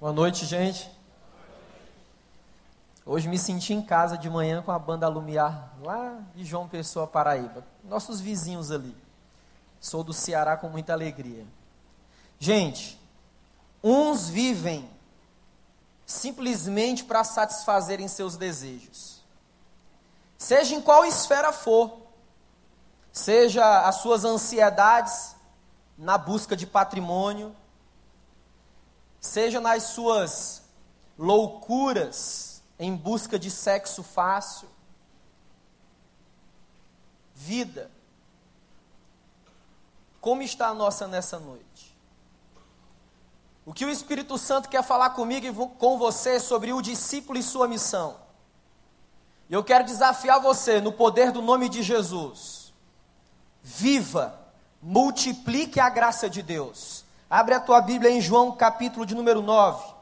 Boa noite, gente. Hoje me senti em casa de manhã com a banda Lumiar, lá de João Pessoa, Paraíba. Nossos vizinhos ali. Sou do Ceará com muita alegria. Gente, uns vivem simplesmente para satisfazerem seus desejos. Seja em qual esfera for, seja as suas ansiedades na busca de patrimônio, seja nas suas loucuras em busca de sexo fácil, vida. Como está a nossa nessa noite? O que o Espírito Santo quer falar comigo e com você sobre o discípulo e sua missão? Eu quero desafiar você no poder do nome de Jesus. Viva, multiplique a graça de Deus. Abre a tua Bíblia em João, capítulo de número 9.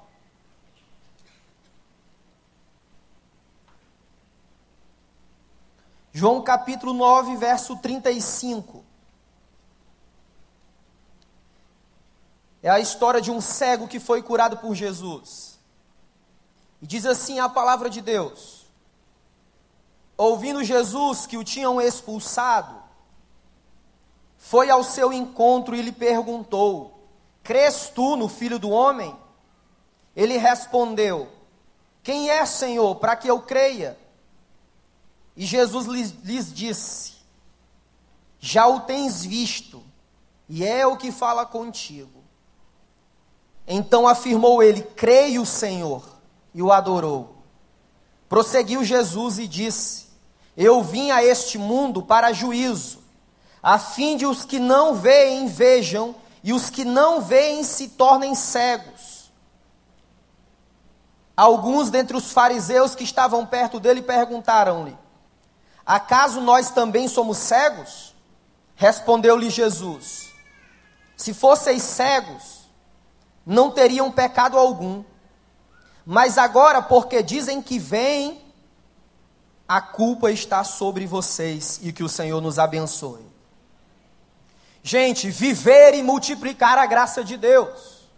João capítulo 9, verso 35. É a história de um cego que foi curado por Jesus. E diz assim a palavra de Deus: Ouvindo Jesus que o tinham expulsado, foi ao seu encontro e lhe perguntou: Crês tu no filho do homem? Ele respondeu: Quem é, Senhor, para que eu creia? E Jesus lhes, lhes disse: Já o tens visto, e é o que fala contigo. Então afirmou ele: Creio, Senhor, e o adorou. Prosseguiu Jesus e disse: Eu vim a este mundo para juízo, a fim de os que não veem vejam, e os que não veem se tornem cegos. Alguns dentre os fariseus que estavam perto dele perguntaram-lhe: Acaso nós também somos cegos? Respondeu-lhe Jesus: Se fosseis cegos, não teriam pecado algum. Mas agora, porque dizem que vêm, a culpa está sobre vocês e que o Senhor nos abençoe. Gente, viver e multiplicar a graça de Deus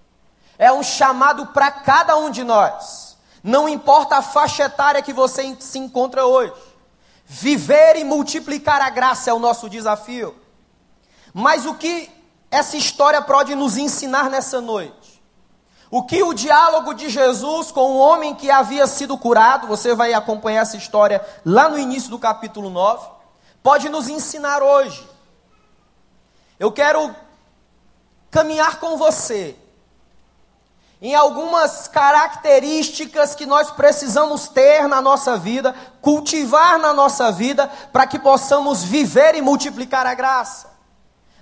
é um chamado para cada um de nós. Não importa a faixa etária que você se encontra hoje. Viver e multiplicar a graça é o nosso desafio. Mas o que essa história pode nos ensinar nessa noite? O que o diálogo de Jesus com o homem que havia sido curado, você vai acompanhar essa história lá no início do capítulo 9, pode nos ensinar hoje. Eu quero caminhar com você em algumas características que nós precisamos ter na nossa vida, cultivar na nossa vida, para que possamos viver e multiplicar a graça.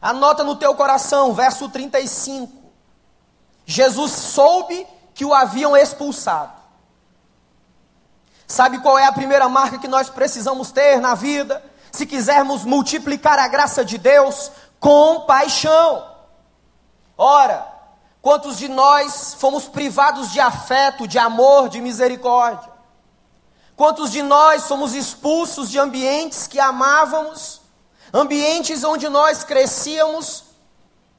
Anota no teu coração, verso 35. Jesus soube que o haviam expulsado. Sabe qual é a primeira marca que nós precisamos ter na vida? Se quisermos multiplicar a graça de Deus, compaixão. Ora, Quantos de nós fomos privados de afeto, de amor, de misericórdia? Quantos de nós somos expulsos de ambientes que amávamos, ambientes onde nós crescíamos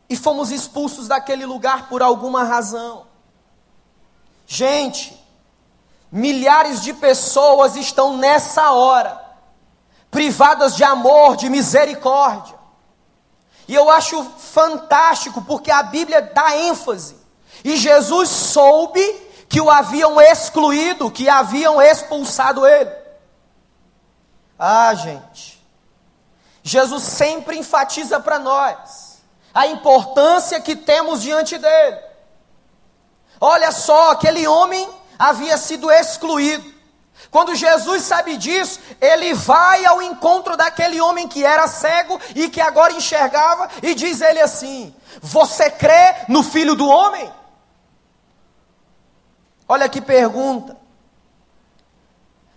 e fomos expulsos daquele lugar por alguma razão? Gente, milhares de pessoas estão nessa hora privadas de amor, de misericórdia. E eu acho fantástico porque a Bíblia dá ênfase. E Jesus soube que o haviam excluído, que haviam expulsado ele. Ah, gente. Jesus sempre enfatiza para nós a importância que temos diante dele. Olha só, aquele homem havia sido excluído. Quando Jesus sabe disso, ele vai ao encontro daquele homem que era cego e que agora enxergava e diz ele assim: Você crê no filho do homem? Olha que pergunta.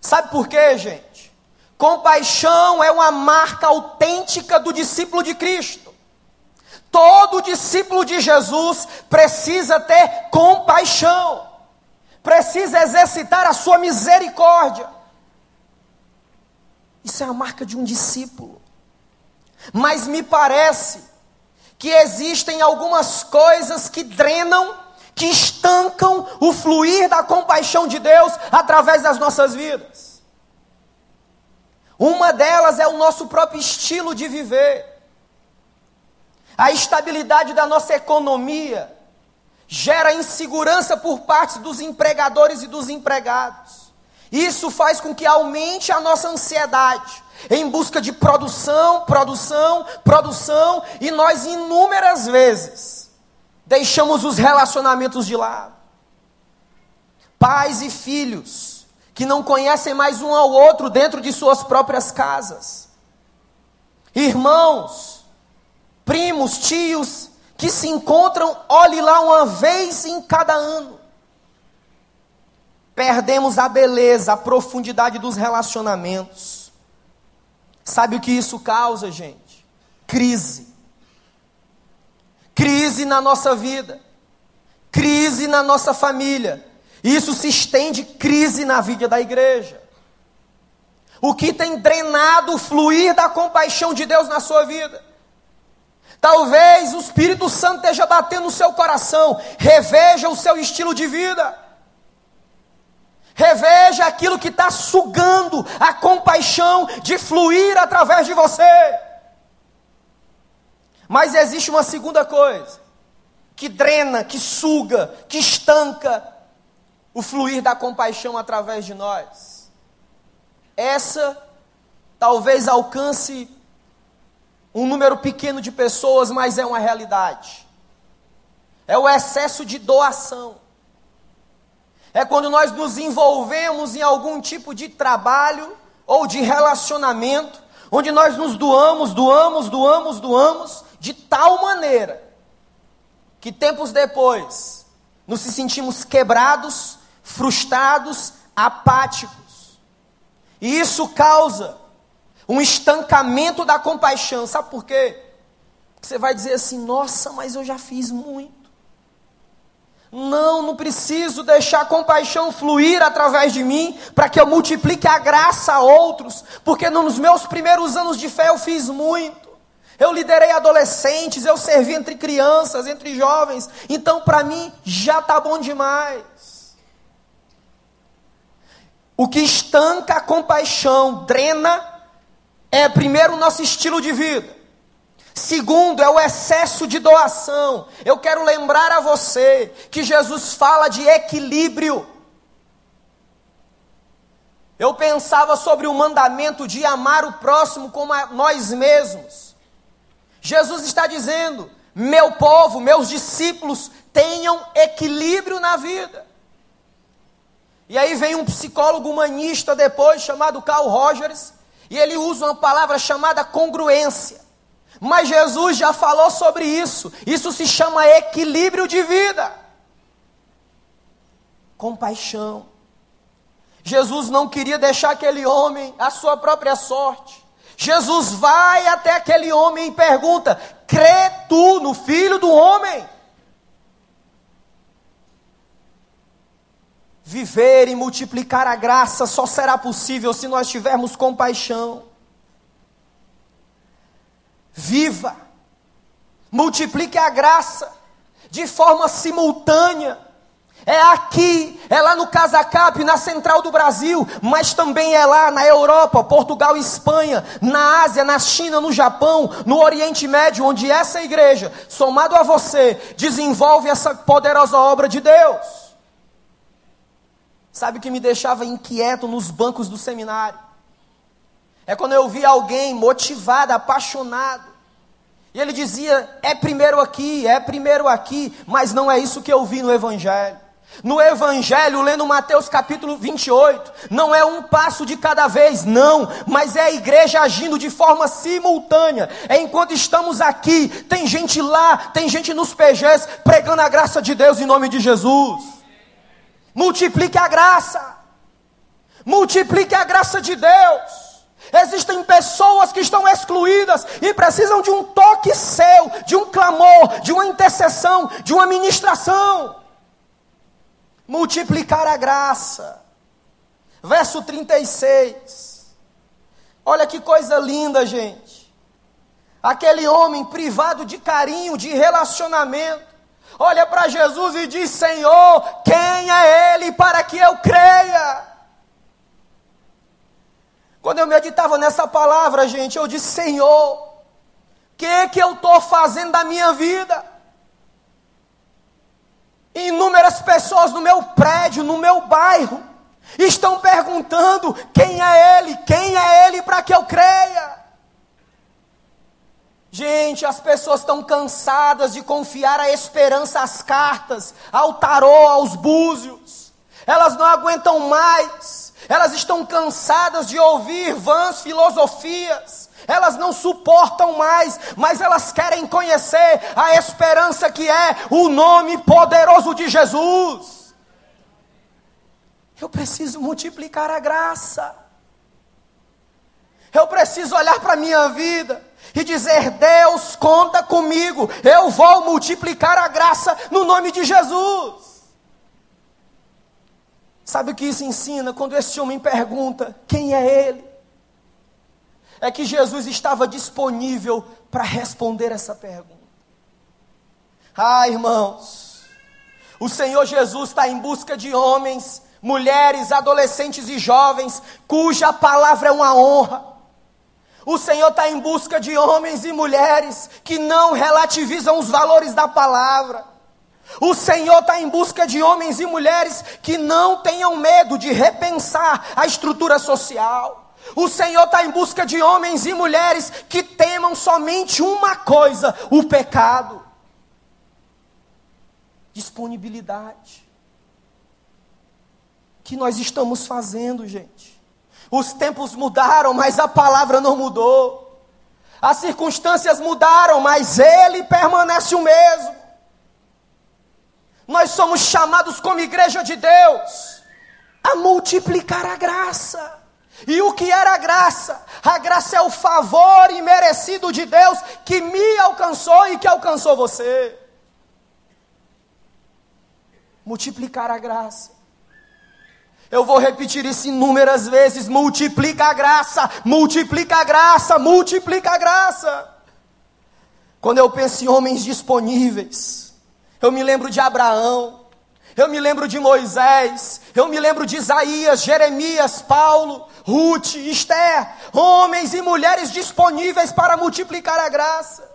Sabe por quê, gente? Compaixão é uma marca autêntica do discípulo de Cristo. Todo discípulo de Jesus precisa ter compaixão precisa exercitar a sua misericórdia. Isso é a marca de um discípulo. Mas me parece que existem algumas coisas que drenam, que estancam o fluir da compaixão de Deus através das nossas vidas. Uma delas é o nosso próprio estilo de viver. A estabilidade da nossa economia gera insegurança por parte dos empregadores e dos empregados. Isso faz com que aumente a nossa ansiedade em busca de produção, produção, produção, e nós inúmeras vezes deixamos os relacionamentos de lado. Pais e filhos que não conhecem mais um ao outro dentro de suas próprias casas. Irmãos, primos, tios que se encontram, olhe lá uma vez em cada ano. Perdemos a beleza, a profundidade dos relacionamentos. Sabe o que isso causa, gente? Crise. Crise na nossa vida. Crise na nossa família. Isso se estende crise na vida da igreja. O que tem drenado o fluir da compaixão de Deus na sua vida? Talvez o Espírito Santo esteja batendo no seu coração. Reveja o seu estilo de vida. Reveja aquilo que está sugando a compaixão de fluir através de você. Mas existe uma segunda coisa que drena, que suga, que estanca o fluir da compaixão através de nós. Essa talvez alcance um número pequeno de pessoas, mas é uma realidade. É o excesso de doação. É quando nós nos envolvemos em algum tipo de trabalho ou de relacionamento, onde nós nos doamos, doamos, doamos, doamos, de tal maneira que tempos depois nos sentimos quebrados, frustrados, apáticos. E isso causa um estancamento da compaixão. Sabe por quê? Você vai dizer assim: nossa, mas eu já fiz muito. Não, não preciso deixar a compaixão fluir através de mim para que eu multiplique a graça a outros, porque nos meus primeiros anos de fé eu fiz muito. Eu liderei adolescentes, eu servi entre crianças, entre jovens, então para mim já está bom demais. O que estanca a compaixão, drena, é primeiro o nosso estilo de vida. Segundo, é o excesso de doação. Eu quero lembrar a você que Jesus fala de equilíbrio. Eu pensava sobre o mandamento de amar o próximo como a nós mesmos. Jesus está dizendo: meu povo, meus discípulos, tenham equilíbrio na vida. E aí vem um psicólogo humanista depois, chamado Carl Rogers, e ele usa uma palavra chamada congruência. Mas Jesus já falou sobre isso. Isso se chama equilíbrio de vida. Compaixão. Jesus não queria deixar aquele homem à sua própria sorte. Jesus vai até aquele homem e pergunta: crê tu no filho do homem? Viver e multiplicar a graça só será possível se nós tivermos compaixão viva, multiplique a graça de forma simultânea. É aqui, é lá no Casacap, na central do Brasil, mas também é lá na Europa, Portugal Espanha, na Ásia, na China, no Japão, no Oriente Médio, onde essa igreja, somado a você, desenvolve essa poderosa obra de Deus. Sabe o que me deixava inquieto nos bancos do seminário? É quando eu via alguém motivado, apaixonado. E ele dizia: é primeiro aqui, é primeiro aqui, mas não é isso que eu vi no Evangelho. No Evangelho, lendo Mateus capítulo 28, não é um passo de cada vez, não, mas é a igreja agindo de forma simultânea. É enquanto estamos aqui, tem gente lá, tem gente nos PGs pregando a graça de Deus em nome de Jesus. Multiplique a graça, multiplique a graça de Deus. Existem pessoas que estão excluídas e precisam de um toque seu, de um clamor, de uma intercessão, de uma ministração. Multiplicar a graça. Verso 36. Olha que coisa linda, gente. Aquele homem privado de carinho, de relacionamento, olha para Jesus e diz: Senhor, quem é Ele para que eu creia? Quando eu meditava nessa palavra, gente, eu disse: Senhor, o que, que eu estou fazendo da minha vida? Inúmeras pessoas no meu prédio, no meu bairro, estão perguntando: quem é Ele? Quem é Ele para que eu creia? Gente, as pessoas estão cansadas de confiar a esperança às cartas, ao tarô, aos búzios. Elas não aguentam mais. Elas estão cansadas de ouvir vãs filosofias. Elas não suportam mais, mas elas querem conhecer a esperança que é o nome poderoso de Jesus. Eu preciso multiplicar a graça. Eu preciso olhar para a minha vida e dizer: Deus, conta comigo, eu vou multiplicar a graça no nome de Jesus. Sabe o que isso ensina? Quando esse homem pergunta: Quem é ele? É que Jesus estava disponível para responder essa pergunta. Ah, irmãos, o Senhor Jesus está em busca de homens, mulheres, adolescentes e jovens, cuja palavra é uma honra o Senhor está em busca de homens e mulheres que não relativizam os valores da palavra. O Senhor está em busca de homens e mulheres que não tenham medo de repensar a estrutura social. O Senhor está em busca de homens e mulheres que temam somente uma coisa: o pecado. Disponibilidade. O que nós estamos fazendo, gente? Os tempos mudaram, mas a palavra não mudou. As circunstâncias mudaram, mas ele permanece o mesmo. Nós somos chamados como igreja de Deus a multiplicar a graça. E o que era a graça? A graça é o favor imerecido de Deus que me alcançou e que alcançou você. Multiplicar a graça. Eu vou repetir isso inúmeras vezes: multiplica a graça, multiplica a graça, multiplica a graça. Quando eu penso em homens disponíveis, eu me lembro de Abraão, eu me lembro de Moisés, eu me lembro de Isaías, Jeremias, Paulo, Ruth, Esther, homens e mulheres disponíveis para multiplicar a graça.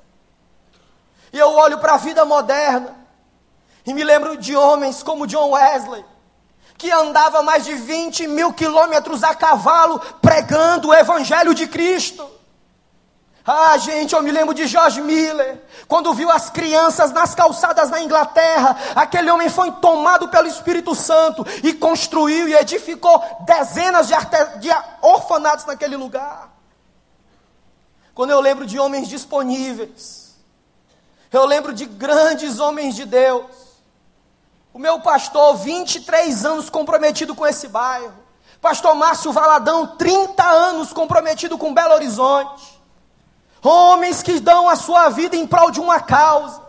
E eu olho para a vida moderna e me lembro de homens como John Wesley, que andava mais de 20 mil quilômetros a cavalo pregando o Evangelho de Cristo. Ah, gente, eu me lembro de George Miller, quando viu as crianças nas calçadas na Inglaterra. Aquele homem foi tomado pelo Espírito Santo e construiu e edificou dezenas de, de orfanatos naquele lugar. Quando eu lembro de homens disponíveis, eu lembro de grandes homens de Deus o meu pastor, 23 anos comprometido com esse bairro. Pastor Márcio Valadão, 30 anos comprometido com Belo Horizonte. Homens que dão a sua vida em prol de uma causa.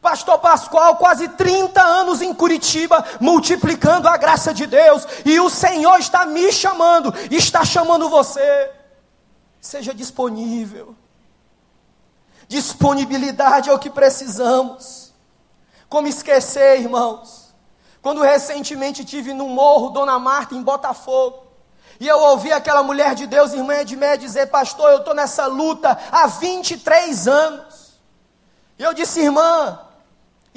Pastor Pascoal, quase 30 anos em Curitiba, multiplicando a graça de Deus. E o Senhor está me chamando, está chamando você. Seja disponível. Disponibilidade é o que precisamos. Como esquecer, irmãos? Quando recentemente tive no morro Dona Marta, em Botafogo, e eu ouvi aquela mulher de Deus, irmã Edmé, dizer: Pastor, eu estou nessa luta há 23 anos. E eu disse: Irmã,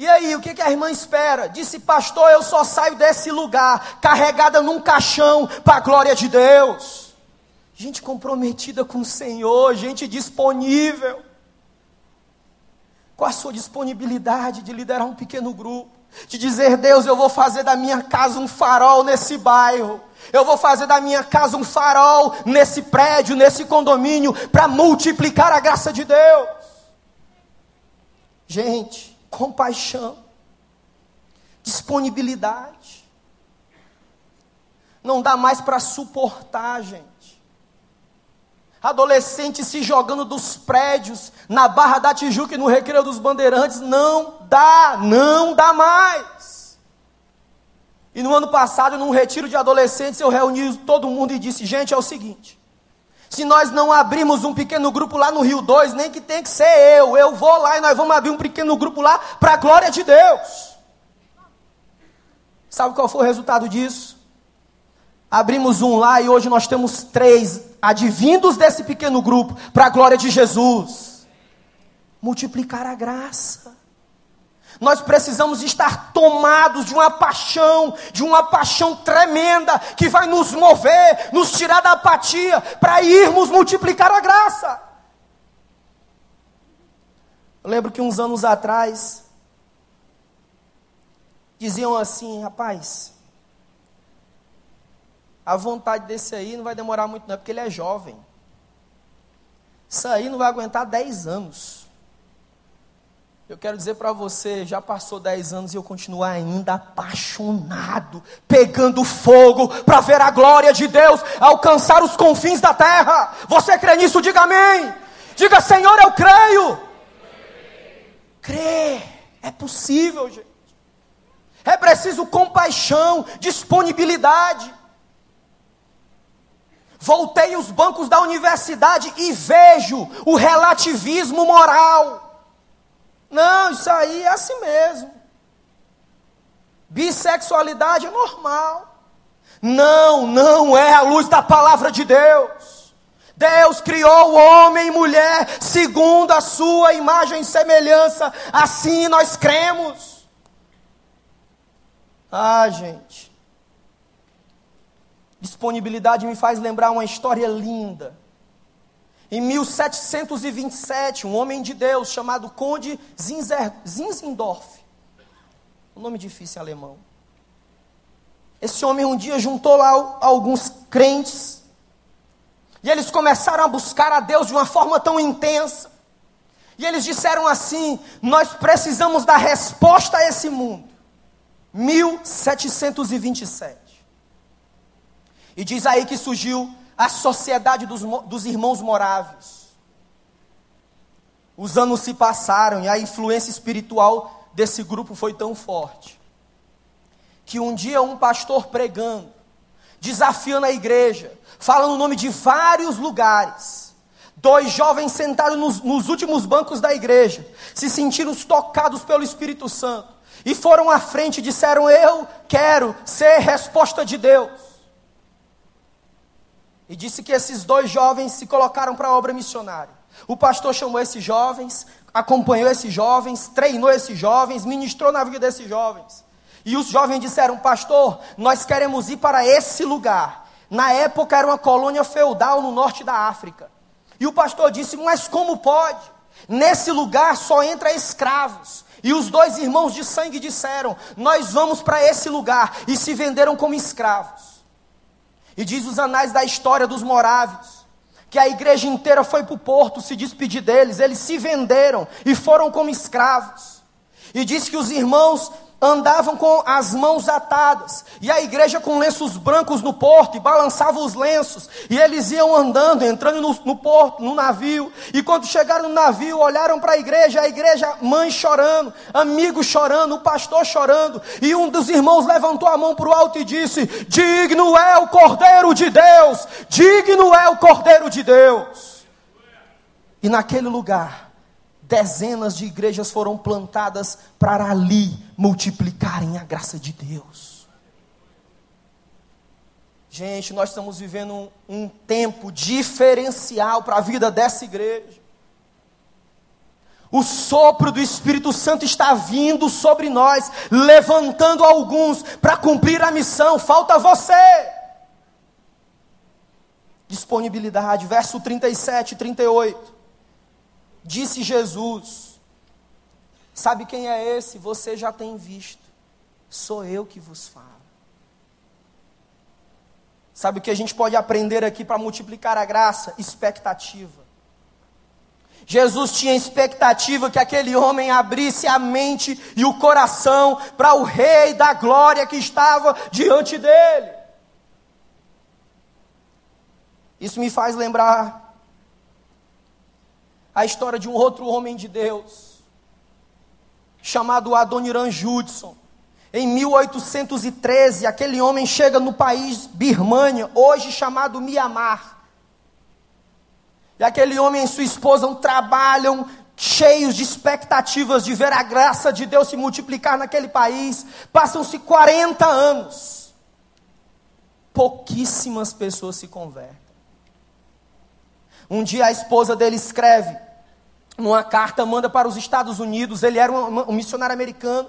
e aí, o que, que a irmã espera? Disse: Pastor, eu só saio desse lugar carregada num caixão para a glória de Deus. Gente comprometida com o Senhor, gente disponível. Qual a sua disponibilidade de liderar um pequeno grupo? de dizer: Deus, eu vou fazer da minha casa um farol nesse bairro. Eu vou fazer da minha casa um farol nesse prédio, nesse condomínio, para multiplicar a graça de Deus. Gente, compaixão, disponibilidade. Não dá mais para suportar, gente adolescentes se jogando dos prédios na Barra da Tijuca e no Recreio dos Bandeirantes. Não dá, não dá mais. E no ano passado, num retiro de adolescentes, eu reuni todo mundo e disse: gente, é o seguinte. Se nós não abrimos um pequeno grupo lá no Rio 2, nem que tem que ser eu, eu vou lá e nós vamos abrir um pequeno grupo lá para a glória de Deus. Sabe qual foi o resultado disso? Abrimos um lá e hoje nós temos três advindos desse pequeno grupo para a glória de Jesus. Multiplicar a graça. Nós precisamos estar tomados de uma paixão, de uma paixão tremenda que vai nos mover, nos tirar da apatia para irmos multiplicar a graça. Eu lembro que uns anos atrás diziam assim, rapaz, a vontade desse aí não vai demorar muito não, é porque ele é jovem. Isso aí não vai aguentar 10 anos. Eu quero dizer para você, já passou 10 anos e eu continuo ainda apaixonado, pegando fogo para ver a glória de Deus alcançar os confins da terra. Você crê nisso? Diga amém. Diga, Senhor, eu creio. Crê, é possível, gente. É preciso compaixão, disponibilidade. Voltei os bancos da universidade e vejo o relativismo moral. Não, isso aí é assim mesmo. Bissexualidade é normal. Não, não é a luz da palavra de Deus. Deus criou o homem e mulher segundo a sua imagem e semelhança. Assim nós cremos. Ah, gente. Disponibilidade me faz lembrar uma história linda em 1727, um homem de Deus chamado Conde Zinzer, Zinzendorf, um nome difícil em alemão. Esse homem um dia juntou lá alguns crentes, e eles começaram a buscar a Deus de uma forma tão intensa. E eles disseram assim: Nós precisamos dar resposta a esse mundo. 1727. E diz aí que surgiu a sociedade dos, dos irmãos moráveis. Os anos se passaram e a influência espiritual desse grupo foi tão forte que um dia um pastor pregando, desafiando a igreja, falando o nome de vários lugares. Dois jovens sentados nos, nos, últimos bancos da igreja, se sentiram tocados pelo Espírito Santo e foram à frente e disseram: Eu quero ser resposta de Deus e disse que esses dois jovens se colocaram para a obra missionária. O pastor chamou esses jovens, acompanhou esses jovens, treinou esses jovens, ministrou na vida desses jovens. E os jovens disseram: Pastor, nós queremos ir para esse lugar. Na época era uma colônia feudal no norte da África. E o pastor disse: Mas como pode? Nesse lugar só entra escravos. E os dois irmãos de sangue disseram: Nós vamos para esse lugar. E se venderam como escravos. E diz os anais da história dos moráveis, que a igreja inteira foi para o porto se despedir deles, eles se venderam e foram como escravos. E diz que os irmãos andavam com as mãos atadas, e a igreja com lenços brancos no porto, e balançava os lenços, e eles iam andando, entrando no, no porto, no navio, e quando chegaram no navio, olharam para a igreja, a igreja, mãe chorando, amigos chorando, o pastor chorando, e um dos irmãos levantou a mão para o alto e disse: Digno é o Cordeiro de Deus, digno é o Cordeiro de Deus. E naquele lugar, dezenas de igrejas foram plantadas para ali multiplicarem a graça de Deus. Gente, nós estamos vivendo um, um tempo diferencial para a vida dessa igreja. O sopro do Espírito Santo está vindo sobre nós, levantando alguns para cumprir a missão. Falta você. Disponibilidade, verso 37 e 38. Disse Jesus: Sabe quem é esse? Você já tem visto. Sou eu que vos falo. Sabe o que a gente pode aprender aqui para multiplicar a graça? Expectativa. Jesus tinha expectativa que aquele homem abrisse a mente e o coração para o Rei da glória que estava diante dele. Isso me faz lembrar a história de um outro homem de Deus, chamado Adoniran Judson. Em 1813, aquele homem chega no país Birmania, hoje chamado Mianmar. E aquele homem e sua esposa trabalham cheios de expectativas de ver a graça de Deus se multiplicar naquele país. Passam-se 40 anos. Pouquíssimas pessoas se convertem. Um dia a esposa dele escreve numa carta, manda para os Estados Unidos. Ele era um, um missionário americano.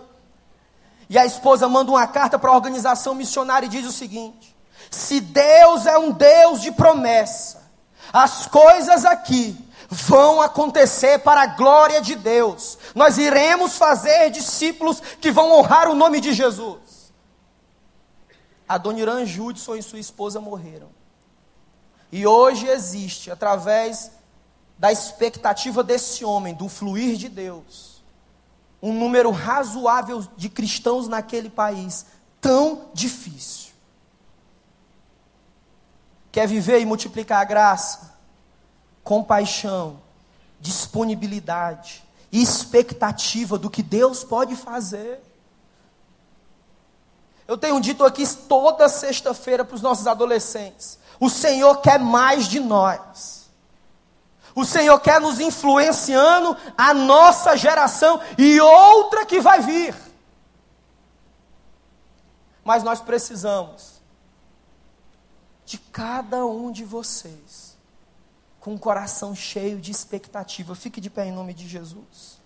E a esposa manda uma carta para a organização missionária e diz o seguinte: Se Deus é um Deus de promessa, as coisas aqui vão acontecer para a glória de Deus. Nós iremos fazer discípulos que vão honrar o nome de Jesus. A Dona Irã Judson e sua esposa morreram. E hoje existe, através da expectativa desse homem, do fluir de Deus, um número razoável de cristãos naquele país tão difícil. Quer viver e multiplicar a graça? Compaixão, disponibilidade, expectativa do que Deus pode fazer. Eu tenho dito aqui toda sexta-feira para os nossos adolescentes: o Senhor quer mais de nós. O Senhor quer nos influenciando a nossa geração e outra que vai vir. Mas nós precisamos de cada um de vocês com o coração cheio de expectativa. Fique de pé em nome de Jesus.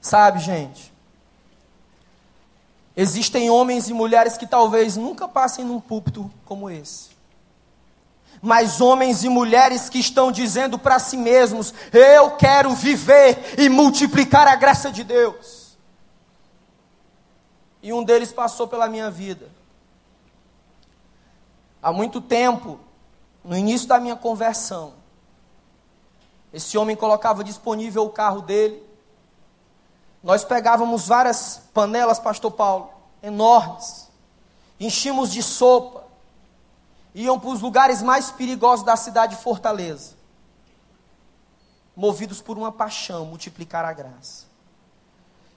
Sabe, gente? Existem homens e mulheres que talvez nunca passem num púlpito como esse. Mas homens e mulheres que estão dizendo para si mesmos: Eu quero viver e multiplicar a graça de Deus. E um deles passou pela minha vida. Há muito tempo, no início da minha conversão, esse homem colocava disponível o carro dele nós pegávamos várias panelas, pastor Paulo, enormes, enchíamos de sopa, iam para os lugares mais perigosos da cidade de Fortaleza, movidos por uma paixão, multiplicar a graça.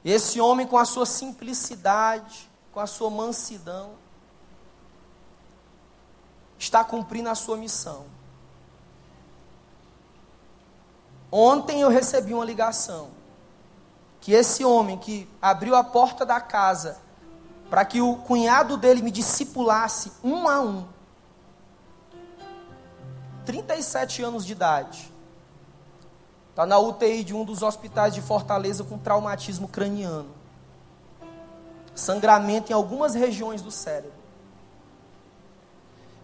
Esse homem, com a sua simplicidade, com a sua mansidão, está cumprindo a sua missão. Ontem eu recebi uma ligação que esse homem que abriu a porta da casa para que o cunhado dele me discipulasse um a um, 37 anos de idade, está na UTI de um dos hospitais de Fortaleza com traumatismo craniano, sangramento em algumas regiões do cérebro.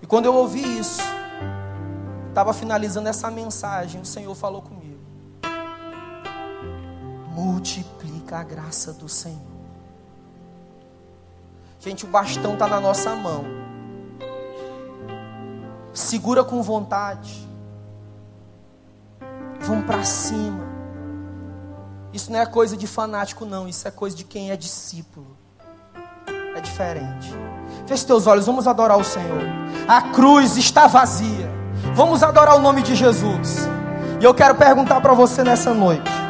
E quando eu ouvi isso, estava finalizando essa mensagem, o Senhor falou comigo multiplica a graça do Senhor. Gente, o bastão está na nossa mão. Segura com vontade. Vamos para cima. Isso não é coisa de fanático, não. Isso é coisa de quem é discípulo. É diferente. Feche teus olhos, vamos adorar o Senhor. A cruz está vazia. Vamos adorar o nome de Jesus. E eu quero perguntar para você nessa noite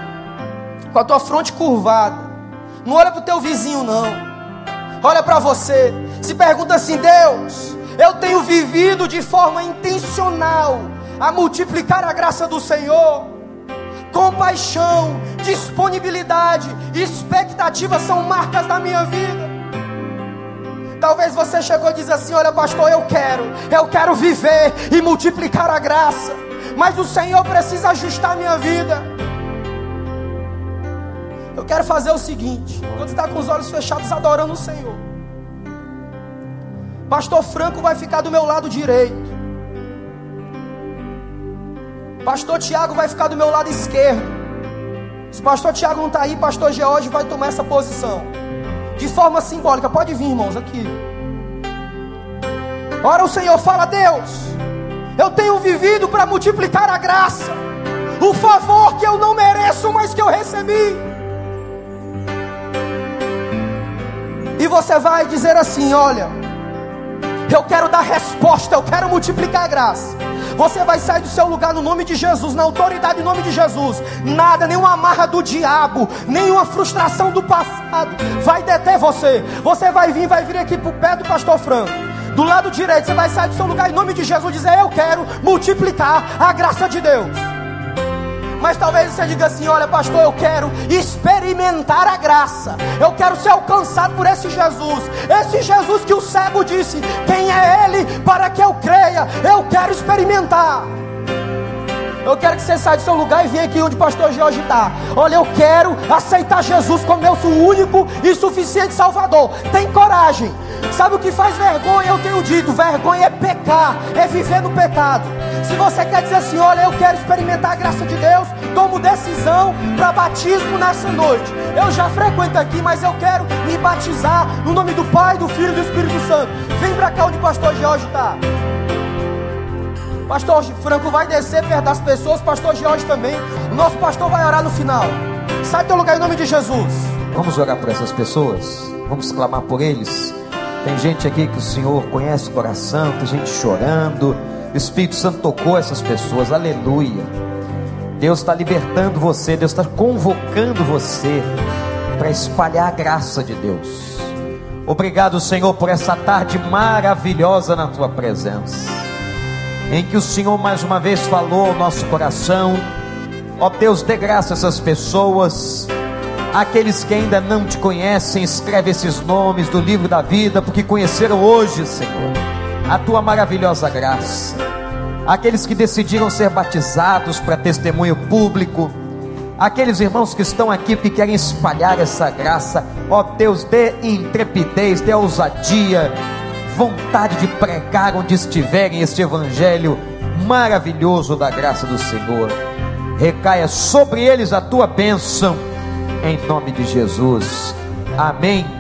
com a tua fronte curvada. Não olha para o teu vizinho, não. Olha para você. Se pergunta assim: Deus, eu tenho vivido de forma intencional a multiplicar a graça do Senhor. Compaixão, disponibilidade, expectativa são marcas da minha vida. Talvez você chegou e diz assim: Olha, pastor, eu quero, eu quero viver e multiplicar a graça, mas o Senhor precisa ajustar minha vida. Eu quero fazer o seguinte: quando está com os olhos fechados adorando o Senhor, Pastor Franco vai ficar do meu lado direito, Pastor Tiago vai ficar do meu lado esquerdo. Se Pastor Tiago não está aí, Pastor George vai tomar essa posição, de forma simbólica. Pode vir, irmãos, aqui. Ora, o Senhor fala: Deus, eu tenho vivido para multiplicar a graça, o favor que eu não mereço, mas que eu recebi. E você vai dizer assim: Olha, eu quero dar resposta, eu quero multiplicar a graça. Você vai sair do seu lugar no nome de Jesus, na autoridade do nome de Jesus. Nada, nenhuma amarra do diabo, nenhuma frustração do passado vai deter você. Você vai vir, vai vir aqui para o pé do pastor Franco. Do lado direito, você vai sair do seu lugar em nome de Jesus dizer: Eu quero multiplicar a graça de Deus. Mas talvez você diga assim: olha, pastor, eu quero experimentar a graça. Eu quero ser alcançado por esse Jesus. Esse Jesus que o cego disse: quem é ele para que eu creia? Eu quero experimentar. Eu quero que você saia do seu lugar e venha aqui onde o pastor Jorge está. Olha, eu quero aceitar Jesus como meu único e suficiente Salvador. Tem coragem. Sabe o que faz vergonha? Eu tenho dito: vergonha é pecar, é viver no pecado. Se você quer dizer assim, olha, eu quero experimentar a graça de Deus, tomo decisão para batismo nessa noite. Eu já frequento aqui, mas eu quero me batizar no nome do Pai, do Filho e do Espírito Santo. Vem para cá onde o pastor Jorge está. Pastor Franco vai descer perto das pessoas, pastor Jorge também. Nosso pastor vai orar no final. Sai do teu lugar em nome de Jesus. Vamos orar por essas pessoas. Vamos clamar por eles. Tem gente aqui que o Senhor conhece o coração, tem gente chorando. O Espírito Santo tocou essas pessoas. Aleluia. Deus está libertando você, Deus está convocando você para espalhar a graça de Deus. Obrigado, Senhor, por essa tarde maravilhosa na tua presença em que o Senhor mais uma vez falou ao nosso coração. Ó Deus, dê graça a essas pessoas. Aqueles que ainda não te conhecem, escreve esses nomes do livro da vida, porque conheceram hoje, Senhor, a tua maravilhosa graça. Aqueles que decidiram ser batizados para testemunho público, aqueles irmãos que estão aqui que querem espalhar essa graça, ó Deus, dê intrepidez, dê ousadia, vontade de pregar onde estiverem este evangelho maravilhoso da graça do Senhor. Recaia sobre eles a tua bênção, em nome de Jesus. Amém